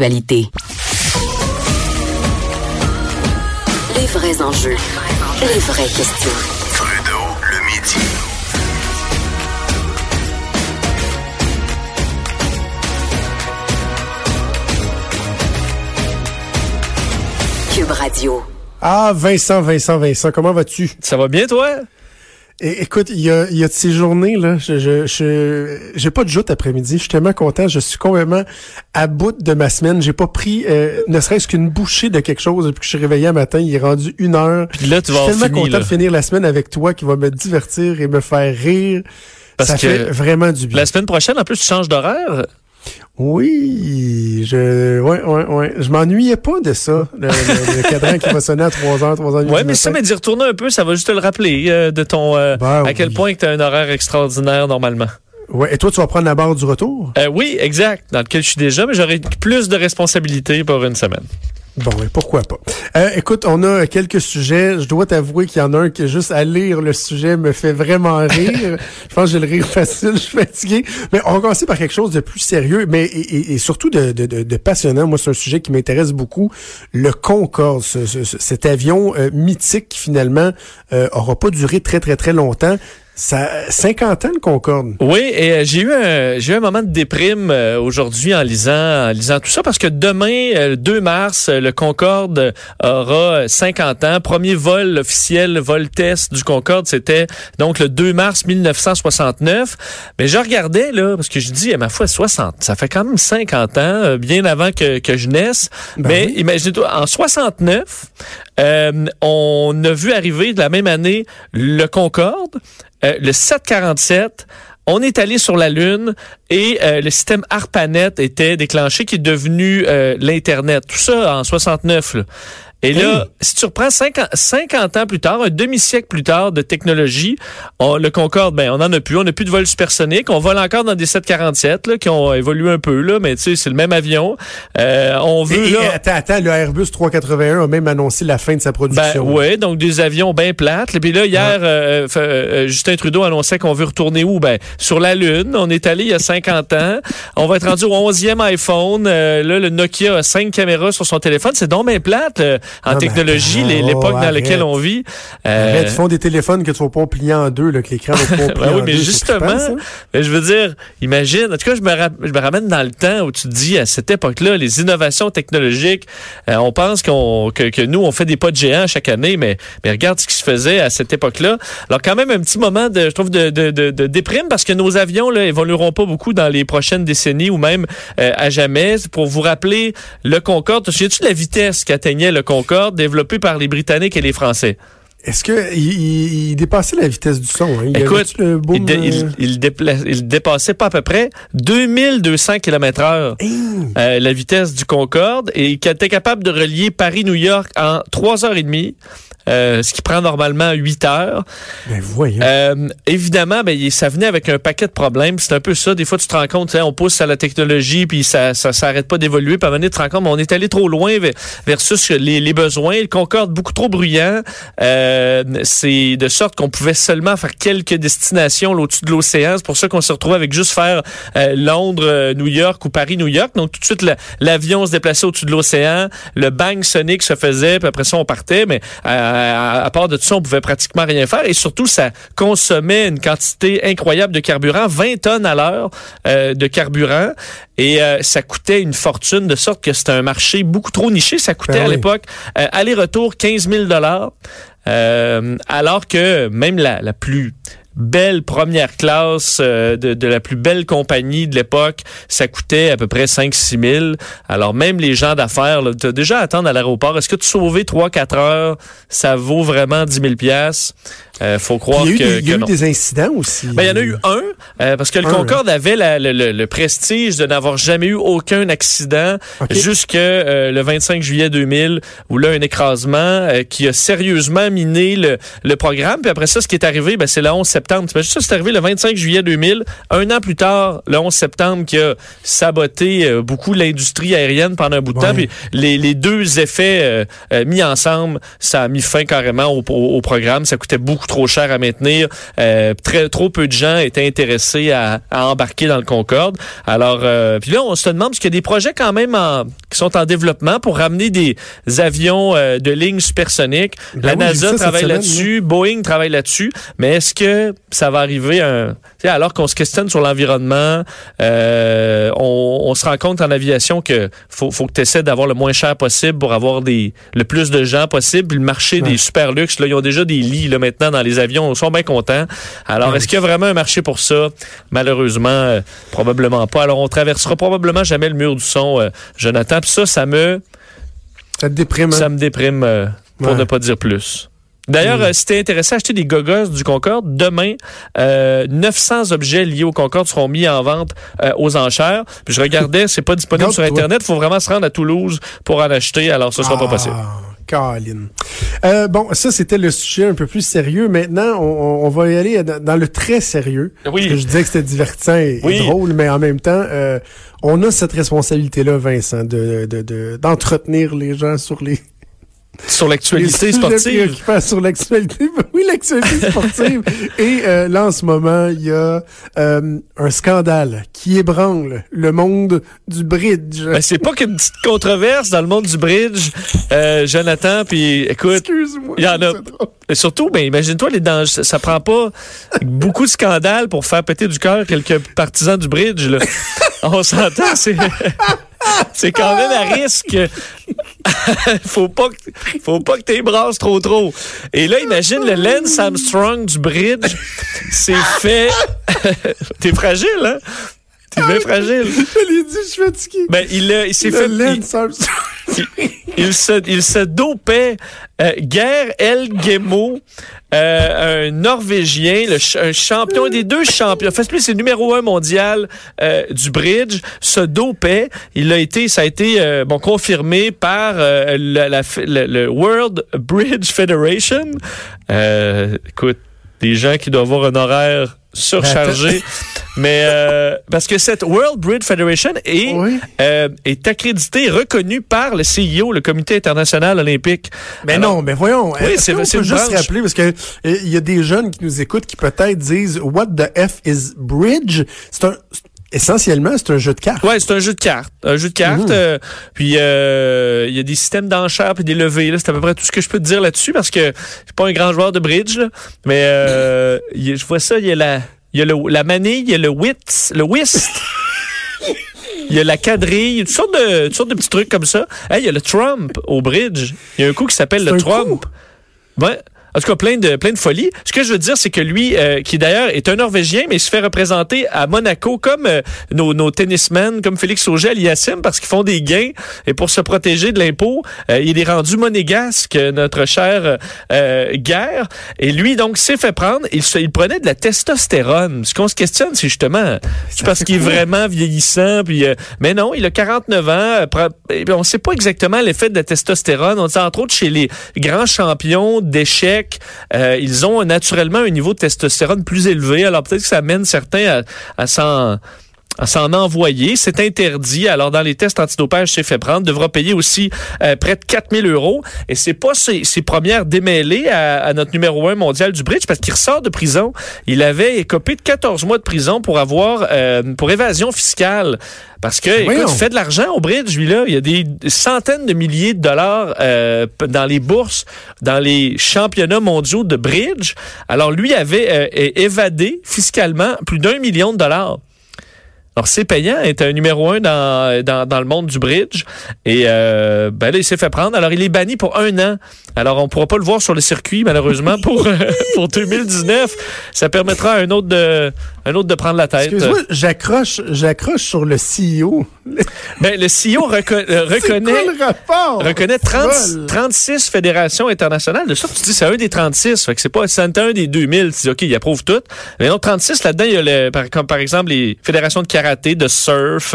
l'actualité. Les vrais enjeux, les vraies questions. Trudeau, le midi. Cube Radio. Ah, Vincent, Vincent, Vincent, comment vas-tu? Ça va bien, toi? É- écoute, il y a, il y a de ces journées, là, je, je, je- j'ai pas de joute après-midi. Je suis tellement content. Je suis complètement à bout de ma semaine. J'ai pas pris, euh, ne serait-ce qu'une bouchée de quelque chose depuis que je suis réveillé un matin. Il est rendu une heure. Puis là, tu Je vas suis avoir tellement content là. de finir la semaine avec toi qui va me divertir et me faire rire. Parce Ça que fait vraiment du bien. La semaine prochaine, en plus, tu changes d'horaire? Oui, je, ouais, ouais, ouais. Je m'ennuyais pas de ça. Le, le- le cadran qui va sonner à 3h, 3h30 Ouais, du mais ça, mais d'y retourner un peu, ça va juste te le rappeler euh, de ton euh, Ben à quel oui. point tu as un horaire extraordinaire normalement. Ouais, et toi, tu vas prendre la barre du retour? Euh, oui, exact, dans lequel je suis déjà, mais j'aurai plus de responsabilités pour une semaine. Bon, ouais, pourquoi pas. Euh, écoute, on a quelques sujets. Je dois t'avouer qu'il y en a un qui, juste à lire le sujet, me fait vraiment rire. je pense que j'ai le rire facile, je suis fatigué. Mais on va commencer par quelque chose de plus sérieux, mais et, et- et surtout de, de, de- de passionnant. Moi, c'est un sujet qui m'intéresse beaucoup. Le Concorde, ce- ce- ce- cet avion euh, mythique qui, finalement, euh, aura pas duré très, très, très longtemps. Ça, 50 ans, le Concorde. Oui, et euh, j'ai eu un j'ai eu un moment de déprime euh, aujourd'hui en lisant en lisant tout ça parce que demain euh, le 2 mars le Concorde aura euh, 50 ans. Premier vol officiel, vol test du Concorde, c'était donc le 2 mars 1969. Mais je regardais là parce que je dis à ma foi 60, ça fait quand même 50 ans euh, bien avant que que je naisse. Ben Mais oui. imaginez-toi en 69 euh, on a vu arriver de la même année le Concorde, euh, le 747. On est allé sur la Lune et euh, le système ARPANET était déclenché, qui est devenu euh, l'Internet. Tout ça en 69. Là. Et là, si tu reprends 50, 50 ans plus tard, un demi-siècle plus tard de technologie, on- le Concorde, ben, on en a plus. On n'a plus de vol supersonique. On vole encore dans des 747 là, qui ont évolué un peu, là, mais tu sais, c'est le même avion. Euh, on veut... Et, et là, attends, attends, le Airbus 381 a même annoncé la fin de sa ben production. ouais, donc des avions bien plates. Et puis là, hier, euh, f- euh, Justin Trudeau annonçait qu'on veut retourner où? Ben, sur la Lune. On est allé il y a 50 ans. On va être rendu au 11e iPhone. Euh, là, le Nokia a cinq caméras sur son téléphone. C'est donc bien plate en ben, technologie, oh, l'époque dans laquelle on vit. Euh, Arrête, ils font des téléphones que tu vas pas plier en deux, là, que l'écran va pas plier Ben oui, en mais deux. justement, mais je veux dire, imagine, en tout cas, je me, ra- je me ramène dans le temps où tu te dis, à cette époque-là, les innovations technologiques, euh, on pense qu'on que, que nous, on fait des pas de géants chaque année, mais, mais regarde ce qui se faisait à cette époque-là. Alors quand même, un petit moment, de, je trouve, de, de, de, de déprime, parce que nos avions là, évolueront pas beaucoup dans les prochaines décennies ou même euh, à jamais. Pour vous rappeler, le Concorde, te souviens-tu de la vitesse qu'atteignait le Concorde, développé par les Britanniques et les Français? Est-ce que il, dépassait la vitesse du son? Hein? Il Écoute, avait-tu le boom, il, dé- il, euh, il dépla- il dépassait pas à peu près 2200 km heure euh, la vitesse du Concorde et qui était capable de relier Paris-New York en 3 heures et demie. Euh, ce qui prend normalement 8 heures. Ben voyons. Euh, évidemment, ben, ça venait avec un paquet de problèmes. C'est un peu ça. Des fois, tu te rends compte, on pousse à la technologie, puis ça ça s'arrête pas d'évoluer. Puis à un moment donné, tu te rends compte, on est allé trop loin ve- versus les, les besoins. Le Concorde, beaucoup trop bruyant. Euh, c'est de sorte qu'on pouvait seulement faire quelques destinations au-dessus de l'océan. C'est pour ça qu'on s'est retrouvé avec juste faire euh, Londres, euh, New York ou Paris, New York. Donc tout de suite, la- l'avion se déplaçait au-dessus de l'océan. Le bang sonique se faisait, puis après ça, on partait. Mais euh, à, à part de tout ça, on pouvait pratiquement rien faire. Et surtout, ça consommait une quantité incroyable de carburant, 20 tonnes à l'heure euh, de carburant. Et euh, ça coûtait une fortune, de sorte que c'était un marché beaucoup trop niché. Ça coûtait Ben à l'époque euh, aller-retour 15 000 dollars. Euh, alors que même la, la plus belle première classe euh, de, de la plus belle compagnie de l'époque, ça coûtait à peu près 5-6 000. Alors même les gens d'affaires, là, t'as déjà à attendre à l'aéroport. Est-ce que tu sauver 3-4 heures, ça vaut vraiment 10 000 piastres? Euh, faut croire il y a eu, que, des, y a eu des incidents aussi. Ben, il y en a eu un, euh, parce que le Un, Concorde avait la- le, le- le prestige de n'avoir jamais eu aucun accident Ok. jusque euh, le 25 juillet 2000, où là, un écrasement euh, qui a sérieusement miné le, le programme. Puis après ça, ce qui est arrivé, ben, c'est le 11 septembre. T'imagines ça, c'est arrivé le 25 juillet 2000. Un an plus tard, le 11 septembre, qui a saboté euh, beaucoup l'industrie aérienne pendant un bout de Ouais. temps. Puis les, les deux effets euh, mis ensemble, ça a mis fin carrément au, au- au programme. Ça coûtait beaucoup trop cher à maintenir. Euh, très trop peu de gens étaient intéressés à, à embarquer dans le Concorde. Alors, euh, puis là, on se demande parce qu'il y a des projets quand même en qui sont en développement pour ramener des avions euh, de ligne supersonique. Ben la oui, NASA travaille là-dessus, Boeing travaille là-dessus, mais est-ce que ça va arriver un, alors qu'on se questionne sur l'environnement, euh, on, on se rend compte en aviation que faut, faut que tu essaies d'avoir le moins cher possible pour avoir des le plus de gens possible. Puis le marché Ouais. des super luxe, là, ils ont déjà des lits là, maintenant dans les avions, ils sont bien contents. Alors, Ouais. est-ce qu'il y a vraiment un marché pour ça? Malheureusement, euh, probablement pas. Alors, on traversera probablement jamais le mur du son, euh, Jonathan. Puis ça, ça me, Ça te déprime. hein? ça me déprime, euh, pour Ouais. ne pas dire plus. D'ailleurs, Mm. euh, si t'es intéressé à acheter des gogos du Concorde, demain, euh, 900 objets liés au Concorde seront mis en vente euh, aux enchères. Puis je regardais, c'est pas disponible sur. Internet. Il faut vraiment se rendre à Toulouse pour en acheter. Alors, ce sera pas possible. Colin. Euh, bon, ça, c'était le sujet un peu plus sérieux. Maintenant, on, on- va y aller dans, dans le très sérieux. Oui. Parce que je disais que c'était divertissant et, drôle, mais en même temps, euh, on a cette responsabilité-là, Vincent, de de- de- d'entretenir les gens sur les, Sur l'actualité sportive. préoccupants sur l'actualité? oui, l'actualité sportive. et euh, là, en ce moment, il y a euh, un scandale qui ébranle le monde du bridge. Ben, c'est pas qu'une petite controverse dans le monde du bridge, euh, Jonathan. Puis écoute, Excuse-moi. il y en a. Et surtout, ben, imagine-toi les dangers. Ça, ça prend pas beaucoup de scandales pour faire péter du cœur quelques partisans du bridge. Là. On s'entend, c'est. C'est quand même à risque. faut pas que, faut pas que trop trop. Et là, imagine le Lance Armstrong du bridge. C'est fait. T'es fragile, hein? T'es bien fragile. Je l'ai dit, je suis fatigué. Ben, il, il s'est fait. il- il, il se, il se dopait. Euh, Guerre El Gemo, euh, un Norvégien, le ch- un champion, un des deux champions. Fait lui, c'est numéro un mondial euh, du bridge. Se dopait. Il a été, ça a été euh, bon confirmé par euh, la- le World Bridge Federation. Euh, écoute, des gens qui doivent avoir un horaire surchargé. Mais euh, parce que cette World Bridge Federation est Oui. euh, est accrédité, reconnu par le CIO, le Comité international olympique. Mais Alors, non, mais voyons. Oui, c'est- une juste branche. rappeler parce que euh, il y a des jeunes qui nous écoutent qui peut-être disent What the F is bridge? C'est un essentiellement c'est un jeu de cartes. Ouais, c'est un jeu de cartes. Un jeu de cartes. Mhm. euh, puis euh, il y a des systèmes d'enchères puis des levées. là. C'est à peu près tout ce que je peux te dire là-dessus parce que je suis pas un grand joueur de bridge. Là, mais euh, il y a- je vois ça, il y a la, il y a le, la manille, il y a le wits, le whist. Il y a la quadrille, toutes sortes de, toutes sortes de petits trucs comme ça. Hey, il y a le Trump au bridge. Il y a un coup qui s'appelle le un Trump. Ouais. En tout cas, plein de, plein de folie. Ce que je veux dire, c'est que lui, euh, qui d'ailleurs est un Norvégien, mais il se fait représenter à Monaco comme euh, nos, nos tennismen, comme Félix Auger, Aliassime, parce qu'ils font des gains. Et pour se protéger de l'impôt, euh, il est rendu monégasque, notre cher euh, Guerre. Et lui, donc, s'est fait prendre. Il, se- il prenait de la testostérone. Ce qu'on se questionne, c'est justement, c'est parce qu'il est vraiment vieillissant. Puis, euh, mais non, il a 49 ans. euh, puis on ne sait pas exactement l'effet de la testostérone. On dit entre autres chez les grands champions d'échecs, euh, ils ont naturellement un niveau de testostérone plus élevé. Alors peut-être que ça amène certains à, à s'en s'en envoyer. C'est interdit. Alors, dans les tests antidopage, c'est fait prendre. Devra payer aussi euh, près de 4000 euros. Et c'est pas ses, ses premières démêlées à, à notre numéro un mondial du bridge parce qu'il ressort de prison. Il avait écopé de 14 mois de prison pour avoir, euh, pour évasion fiscale. Parce que, Voyons. écoute, il fait de l'argent au bridge, lui, là. Il y a des centaines de milliers de dollars euh, dans les bourses, dans les championnats mondiaux de bridge. Alors, lui avait euh, évadé fiscalement plus d'un million de dollars. Alors, c'est payant, est un numéro un dans, dans, le monde du bridge. Et euh, ben là, il s'est fait prendre. Alors, il est banni pour un an. Alors, on pourra pas le voir sur le circuit, malheureusement, pour, pour 2019. Ça permettra à un autre de, un autre de prendre la tête. Excuse-moi, j'accroche j'accroche sur le CEO. Ben, le CEO reco- euh, reconnaît... reconnaît 30 Vol. 36 fédérations internationales. De ça, tu dis c'est un des 36. Fait que c'est pas c'est un des 2000. Tu dis, OK, il approuve tout. Mais non, 36, là-dedans, il y a le, par, comme par exemple les fédérations de karaté, de surf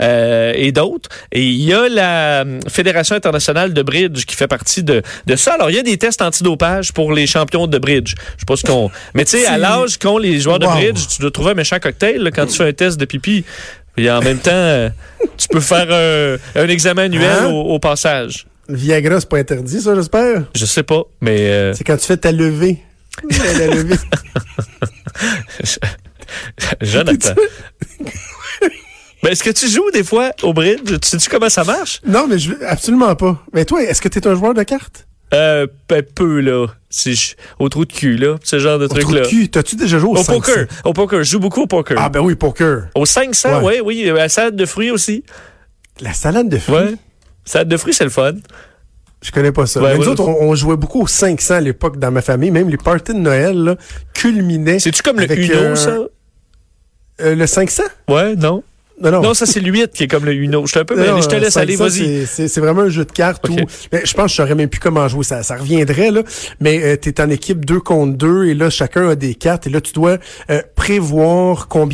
euh, et d'autres. Et il y a la euh, Fédération internationale de bridge qui fait partie de, de ça. Alors, il y a des tests antidopage pour les champions de bridge. Je sais pas ce qu'on... Mais tu sais, à l'âge qu'ont les joueurs de bridge, tu dois trouver un méchant cocktail là, quand tu fais un test de pipi. Et en même temps, euh, tu peux faire un, un examen annuel Hein? au, au passage. Viagra, c'est pas interdit, ça, j'espère? Je sais pas, mais euh, C'est quand tu fais ta levée. la, levée. Jonathan. Ben, est-ce que tu joues des fois au bridge? Tu sais-tu comment ça marche? Non, mais je, absolument pas. Mais toi, est-ce que tu es un joueur de cartes? Euh, ben, peu, là. Au trou de cul, là. Ce genre de Au trou de cul, t'as-tu déjà joué au, Au 500? poker. Au poker. Je joue beaucoup au poker. Ah ben oui, poker. Au 500, Ouais. oui, oui. La salade de fruits aussi. La salade de fruits? Ouais. Salade de fruits, c'est le fun. Je connais pas ça. Ouais, Mais nous ouais. autres, on, on jouait beaucoup au 500 à l'époque dans ma famille. Même les parties de Noël là, culminaient. C'est-tu comme le Uno, euh, ça? euh, le 500? Ouais, non. Non, non. Non, ça, c'est le 8 qui est comme le Uno. Je un peu Non, mêlé. Je te laisse aller, 500, vas-y. c'est- vraiment un jeu de cartes où mais je pense que je saurais même plus comment jouer. Ça, ça reviendrait, là. Mais euh, tu es en équipe deux contre deux et là, chacun a des cartes et là, tu dois euh, prévoir combien